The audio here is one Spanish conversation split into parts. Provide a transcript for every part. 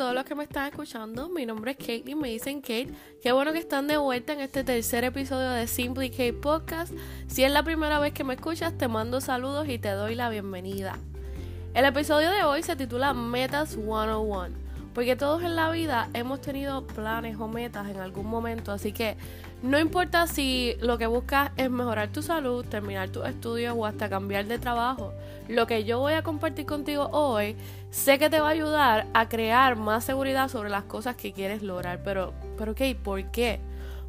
todos los que me están escuchando. Mi nombre es Kate y me dicen Kate. Qué bueno que están de vuelta en este tercer episodio de Simply Kate Podcast. Si es la primera vez que me escuchas, te mando saludos y te doy la bienvenida. El episodio de hoy se titula Metas 101, porque todos en la vida hemos tenido planes o metas en algún momento, así que no importa si lo que buscas es mejorar tu salud, terminar tus estudios o hasta cambiar de trabajo. Lo que yo voy a compartir contigo hoy sé que te va a ayudar a crear más seguridad sobre las cosas que quieres lograr. Pero, pero ok, ¿por qué?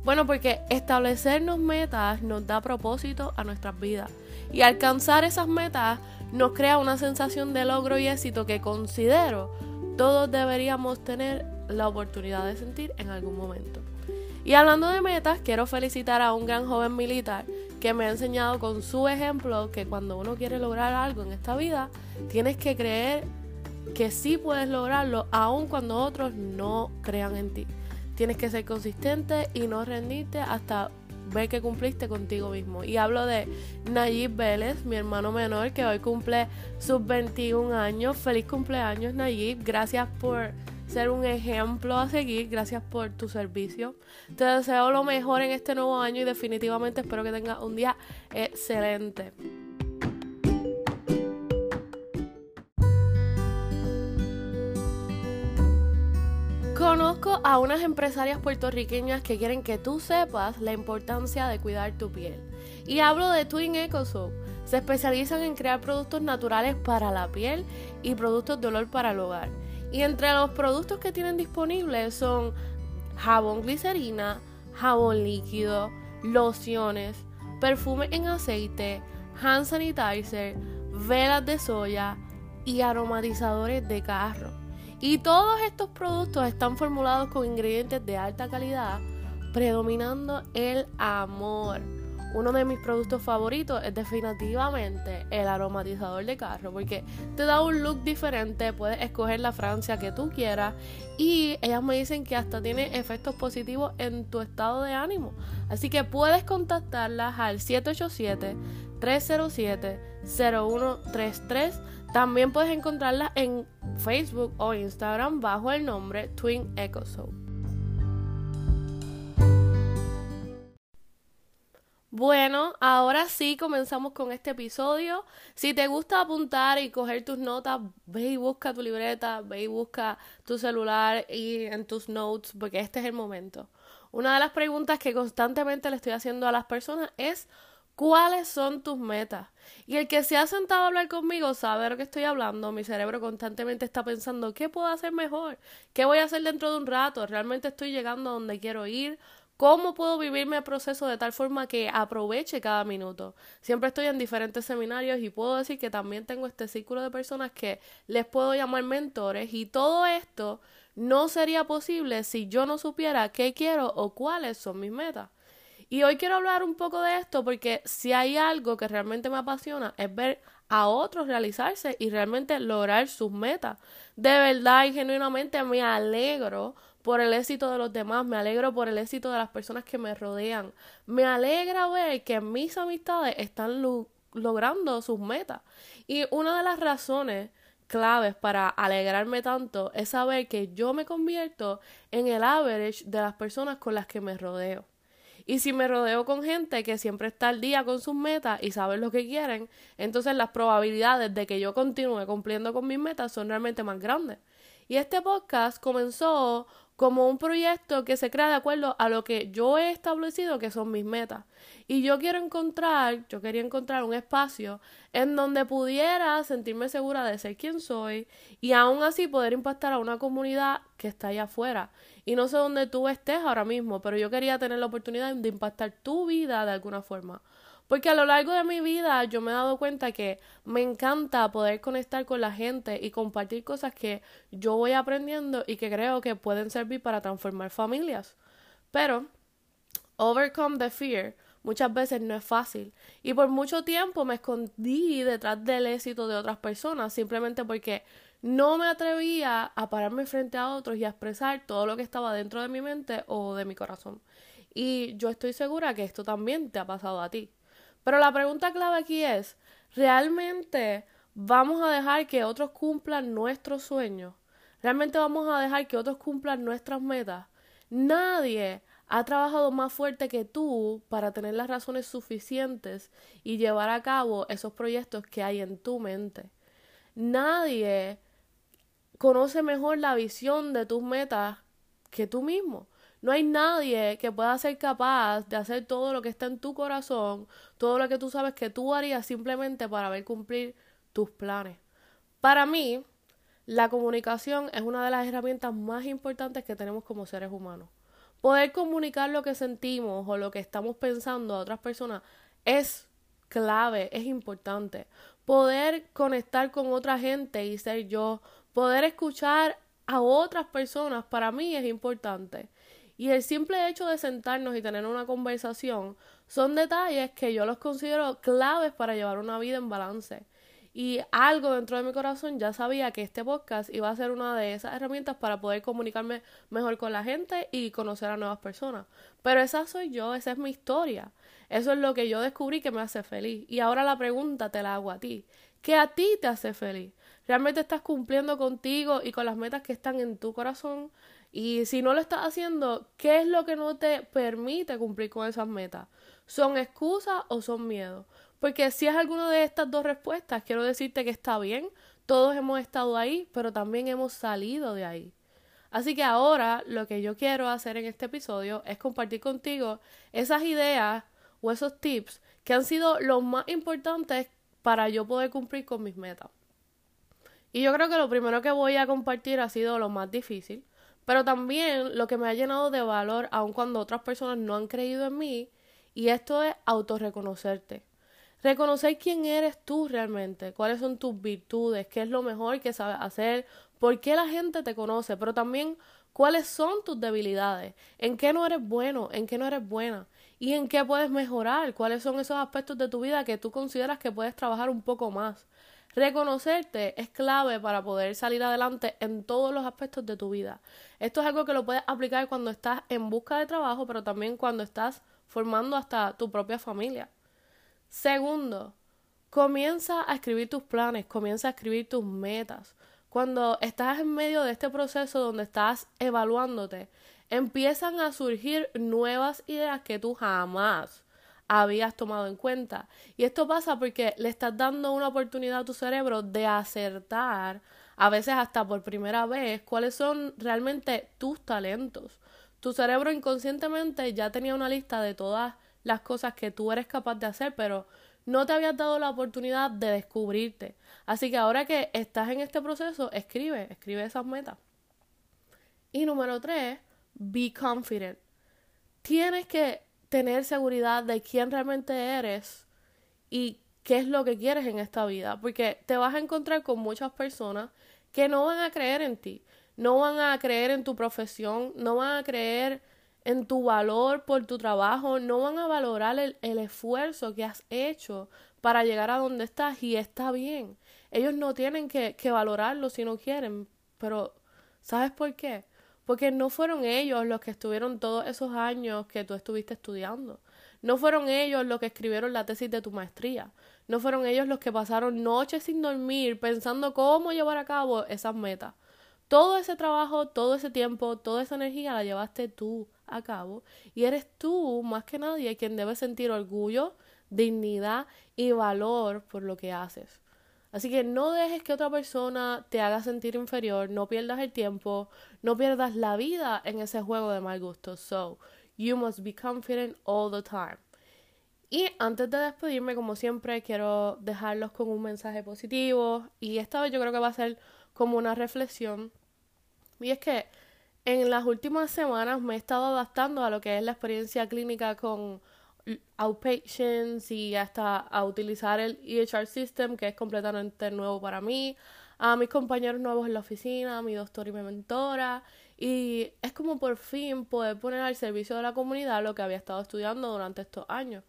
Bueno, porque establecernos metas nos da propósito a nuestras vidas. Y alcanzar esas metas nos crea una sensación de logro y éxito que considero todos deberíamos tener la oportunidad de sentir en algún momento. Y hablando de metas, quiero felicitar a un gran joven militar que me ha enseñado con su ejemplo que cuando uno quiere lograr algo en esta vida, tienes que creer que sí puedes lograrlo aun cuando otros no crean en ti. Tienes que ser consistente y no rendirte hasta ver que cumpliste contigo mismo. Y hablo de Nayib Vélez, mi hermano menor, que hoy cumple sus 21 años. Feliz cumpleaños, Nayib. Gracias por ser un ejemplo a seguir. Gracias por tu servicio. Te deseo lo mejor en este nuevo año y definitivamente espero que tengas un día excelente. Conozco a unas empresarias puertorriqueñas que quieren que tú sepas la importancia de cuidar tu piel. Y hablo de Twin EcoSoap. Se especializan en crear productos naturales para la piel y productos de olor para el hogar. Y entre los productos que tienen disponibles son jabón glicerina, jabón líquido, lociones, perfume en aceite, hand sanitizer, velas de soya y aromatizadores de carro. Y todos estos productos están formulados con ingredientes de alta calidad, predominando el amor uno de mis productos favoritos es definitivamente el aromatizador de carro porque te da un look diferente, puedes escoger la Francia que tú quieras y ellas me dicen que hasta tiene efectos positivos en tu estado de ánimo. Así que puedes contactarlas al 787-307-0133. También puedes encontrarlas en Facebook o Instagram bajo el nombre Twin Echo Bueno, ahora sí comenzamos con este episodio. Si te gusta apuntar y coger tus notas, ve y busca tu libreta, ve y busca tu celular y en tus notes, porque este es el momento. Una de las preguntas que constantemente le estoy haciendo a las personas es ¿cuáles son tus metas? Y el que se ha sentado a hablar conmigo sabe de lo que estoy hablando. Mi cerebro constantemente está pensando, ¿qué puedo hacer mejor? ¿Qué voy a hacer dentro de un rato? ¿Realmente estoy llegando a donde quiero ir? ¿Cómo puedo vivirme el proceso de tal forma que aproveche cada minuto? Siempre estoy en diferentes seminarios y puedo decir que también tengo este círculo de personas que les puedo llamar mentores y todo esto no sería posible si yo no supiera qué quiero o cuáles son mis metas. Y hoy quiero hablar un poco de esto porque si hay algo que realmente me apasiona es ver a otros realizarse y realmente lograr sus metas. De verdad y genuinamente me alegro por el éxito de los demás, me alegro por el éxito de las personas que me rodean. Me alegra ver que mis amistades están logrando sus metas. Y una de las razones claves para alegrarme tanto es saber que yo me convierto en el average de las personas con las que me rodeo. Y si me rodeo con gente que siempre está al día con sus metas y sabe lo que quieren, entonces las probabilidades de que yo continúe cumpliendo con mis metas son realmente más grandes. Y este podcast comenzó como un proyecto que se crea de acuerdo a lo que yo he establecido que son mis metas. Y yo quiero encontrar, yo quería encontrar un espacio en donde pudiera sentirme segura de ser quien soy y aún así poder impactar a una comunidad que está allá afuera. Y no sé dónde tú estés ahora mismo, pero yo quería tener la oportunidad de impactar tu vida de alguna forma. Porque a lo largo de mi vida yo me he dado cuenta que me encanta poder conectar con la gente y compartir cosas que yo voy aprendiendo y que creo que pueden servir para transformar familias. Pero, overcome the fear muchas veces no es fácil. Y por mucho tiempo me escondí detrás del éxito de otras personas simplemente porque no me atrevía a pararme frente a otros y a expresar todo lo que estaba dentro de mi mente o de mi corazón. Y yo estoy segura que esto también te ha pasado a ti. Pero la pregunta clave aquí es, ¿realmente vamos a dejar que otros cumplan nuestros sueños? ¿Realmente vamos a dejar que otros cumplan nuestras metas? Nadie ha trabajado más fuerte que tú para tener las razones suficientes y llevar a cabo esos proyectos que hay en tu mente. Nadie conoce mejor la visión de tus metas que tú mismo. No hay nadie que pueda ser capaz de hacer todo lo que está en tu corazón, todo lo que tú sabes que tú harías simplemente para ver cumplir tus planes. Para mí, la comunicación es una de las herramientas más importantes que tenemos como seres humanos. Poder comunicar lo que sentimos o lo que estamos pensando a otras personas es clave, es importante. Poder conectar con otra gente y ser yo, poder escuchar a otras personas para mí es importante. Y el simple hecho de sentarnos y tener una conversación son detalles que yo los considero claves para llevar una vida en balance. Y algo dentro de mi corazón ya sabía que este podcast iba a ser una de esas herramientas para poder comunicarme mejor con la gente y conocer a nuevas personas. Pero esa soy yo, esa es mi historia. Eso es lo que yo descubrí que me hace feliz. Y ahora la pregunta te la hago a ti. ¿Qué a ti te hace feliz? ¿Realmente estás cumpliendo contigo y con las metas que están en tu corazón? Y si no lo estás haciendo, ¿qué es lo que no te permite cumplir con esas metas? ¿Son excusas o son miedos? Porque si es alguna de estas dos respuestas, quiero decirte que está bien, todos hemos estado ahí, pero también hemos salido de ahí. Así que ahora lo que yo quiero hacer en este episodio es compartir contigo esas ideas o esos tips que han sido los más importantes para yo poder cumplir con mis metas. Y yo creo que lo primero que voy a compartir ha sido lo más difícil, pero también lo que me ha llenado de valor aun cuando otras personas no han creído en mí, y esto es autorreconocerte. Reconocer quién eres tú realmente, cuáles son tus virtudes, qué es lo mejor que sabes hacer, por qué la gente te conoce, pero también cuáles son tus debilidades, en qué no eres bueno, en qué no eres buena y en qué puedes mejorar, cuáles son esos aspectos de tu vida que tú consideras que puedes trabajar un poco más. Reconocerte es clave para poder salir adelante en todos los aspectos de tu vida. Esto es algo que lo puedes aplicar cuando estás en busca de trabajo, pero también cuando estás formando hasta tu propia familia. Segundo, comienza a escribir tus planes, comienza a escribir tus metas. Cuando estás en medio de este proceso donde estás evaluándote, empiezan a surgir nuevas ideas que tú jamás habías tomado en cuenta. Y esto pasa porque le estás dando una oportunidad a tu cerebro de acertar, a veces hasta por primera vez, cuáles son realmente tus talentos. Tu cerebro inconscientemente ya tenía una lista de todas las cosas que tú eres capaz de hacer, pero no te habías dado la oportunidad de descubrirte. Así que ahora que estás en este proceso, escribe, escribe esas metas. Y número tres, be confident. Tienes que tener seguridad de quién realmente eres y qué es lo que quieres en esta vida, porque te vas a encontrar con muchas personas que no van a creer en ti, no van a creer en tu profesión, no van a creer en tu valor por tu trabajo, no van a valorar el, esfuerzo que has hecho para llegar a donde estás y está bien. Ellos no tienen que, que valorarlo si no quieren, pero ¿sabes por qué? Porque no fueron ellos los que estuvieron todos esos años que tú estuviste estudiando. No fueron ellos los que escribieron la tesis de tu maestría. No fueron ellos los que pasaron noches sin dormir pensando cómo llevar a cabo esas metas. Todo ese trabajo, todo ese tiempo, toda esa energía la llevaste tú a cabo y eres tú más que nadie quien debe sentir orgullo, dignidad y valor por lo que haces. Así que no dejes que otra persona te haga sentir inferior, no pierdas el tiempo, no pierdas la vida en ese juego de mal gusto. So, you must be confident all the time. Y antes de despedirme, como siempre, quiero dejarlos con un mensaje positivo. Y esta vez yo creo que va a ser como una reflexión y es que en las últimas semanas me he estado adaptando a lo que es la experiencia clínica con outpatients y hasta a utilizar el EHR system que es completamente nuevo para mí, a mis compañeros nuevos en la oficina, a mi doctor y mi mentora y es como por fin poder poner al servicio de la comunidad lo que había estado estudiando durante estos años.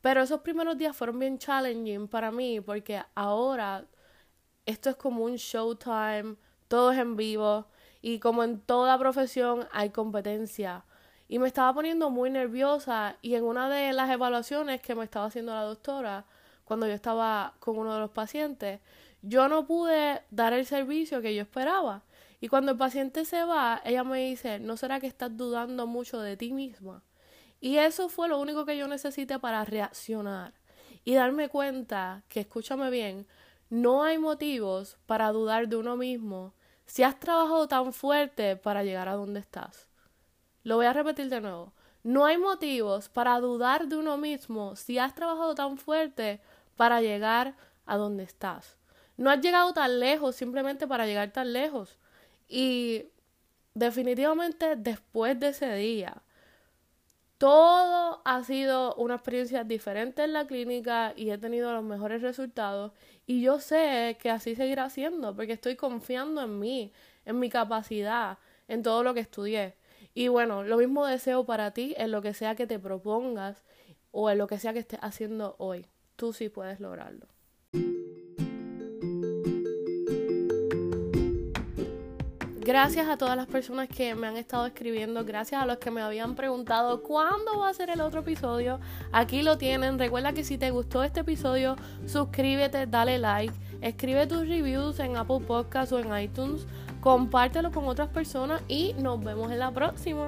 Pero esos primeros días fueron bien challenging para mí porque ahora esto es como un showtime, todo es en vivo y como en toda profesión hay competencia. Y me estaba poniendo muy nerviosa y en una de las evaluaciones que me estaba haciendo la doctora, cuando yo estaba con uno de los pacientes, yo no pude dar el servicio que yo esperaba. Y cuando el paciente se va, ella me dice, ¿no será que estás dudando mucho de ti misma? Y eso fue lo único que yo necesité para reaccionar y darme cuenta que, escúchame bien, no hay motivos para dudar de uno mismo si has trabajado tan fuerte para llegar a donde estás. Lo voy a repetir de nuevo. No hay motivos para dudar de uno mismo si has trabajado tan fuerte para llegar a donde estás. No has llegado tan lejos simplemente para llegar tan lejos. Y definitivamente después de ese día, todo ha sido una experiencia diferente en la clínica y he tenido los mejores resultados y yo sé que así seguirá siendo porque estoy confiando en mí, en mi capacidad, en todo lo que estudié. Y bueno, lo mismo deseo para ti en lo que sea que te propongas o en lo que sea que estés haciendo hoy. Tú sí puedes lograrlo. Gracias a todas las personas que me han estado escribiendo, gracias a los que me habían preguntado cuándo va a ser el otro episodio. Aquí lo tienen. Recuerda que si te gustó este episodio, suscríbete, dale like, escribe tus reviews en Apple Podcasts o en iTunes, compártelo con otras personas y nos vemos en la próxima.